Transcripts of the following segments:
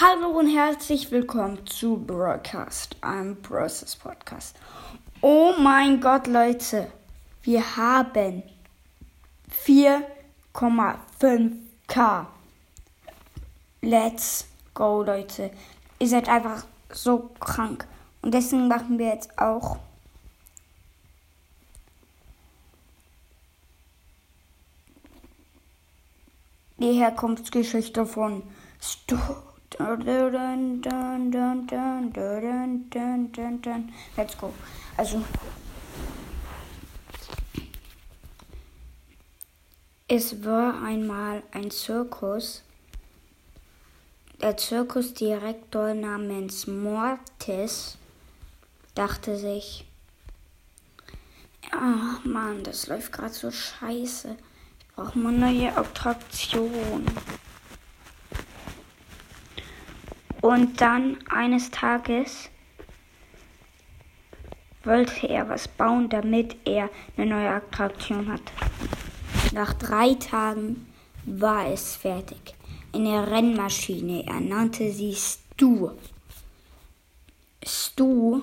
Hallo und herzlich willkommen zu Broadcast, einem Process Podcast. Oh mein Gott, Leute, wir haben 4,5k. Let's go, Leute. Ihr seid einfach so krank. Und deswegen machen wir jetzt auch die Herkunftsgeschichte von Stu. Let's go. Also. Es war einmal ein Zirkus. Der Zirkusdirektor namens Mortis dachte sich, ach Mann, das läuft gerade so scheiße. Ich brauche mal neue Attraktion. Und dann eines Tages wollte er was bauen, damit er eine neue Attraktion hat. Nach drei Tagen war es fertig. Eine Rennmaschine. Er nannte sie Stu. Stu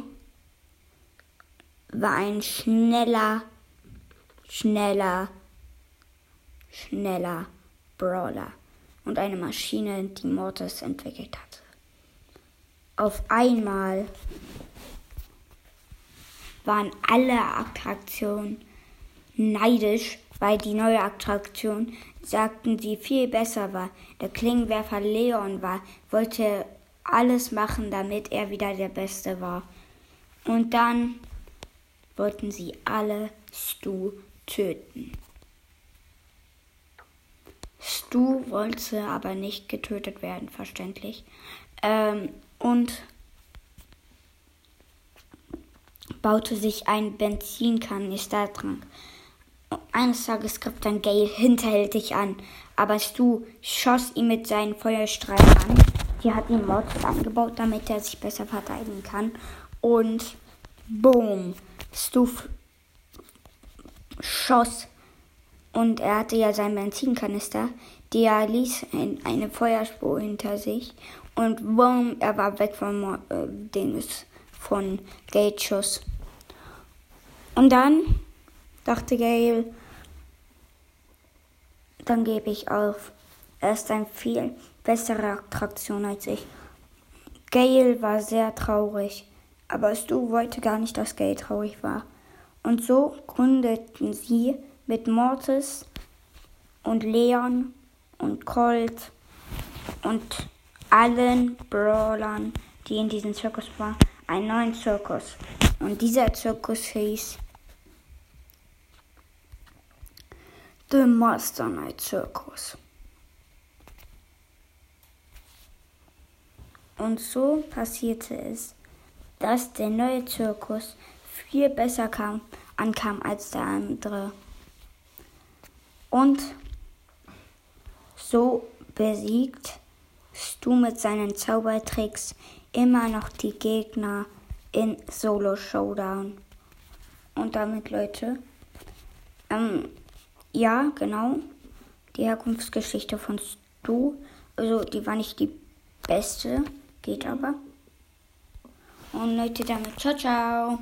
war ein schneller, schneller, schneller Brawler und eine Maschine, die Mortis entwickelt hatte. Auf einmal waren alle Attraktionen neidisch, weil die neue Attraktion, sagten sie, viel besser war. Der Klingenwerfer Leon war, wollte alles machen, damit er wieder der Beste war. Und dann wollten sie alle Stu töten. Stu wollte aber nicht getötet werden, verständlich. Ähm, und baute sich ein Benzinkanister-Trank. Eines Tages griff dann Gale hinterhältig an, aber Stu schoss ihn mit seinen Feuerstrahlen an. Sie hat ihn Mortis angebaut, damit er sich besser verteidigen kann. Und boom, Stu schoss und er hatte ja seinen Benzinkanister, der ließ eine Feuerspur hinter sich und boom, er war weg vom äh, Dings von Schuss. Und dann dachte Gail, dann gebe ich auf. Er ist eine viel bessere Attraktion als ich. Gail war sehr traurig, aber Stu wollte gar nicht, dass Gail traurig war. Und so gründeten sie mit Mortis und Leon und Colt und allen Brawlern, die in diesem Zirkus waren, einen neuen Zirkus. Und dieser Zirkus hieß The Master Night Circus. Und so passierte es, dass der neue Zirkus viel besser kam, ankam als der andere. Und so besiegt Stu mit seinen Zaubertricks immer noch die Gegner in Solo Showdown. Und damit, Leute, ähm, ja, genau, die Herkunftsgeschichte von Stu, also die war nicht die beste, geht aber. Und Leute, damit, ciao, ciao.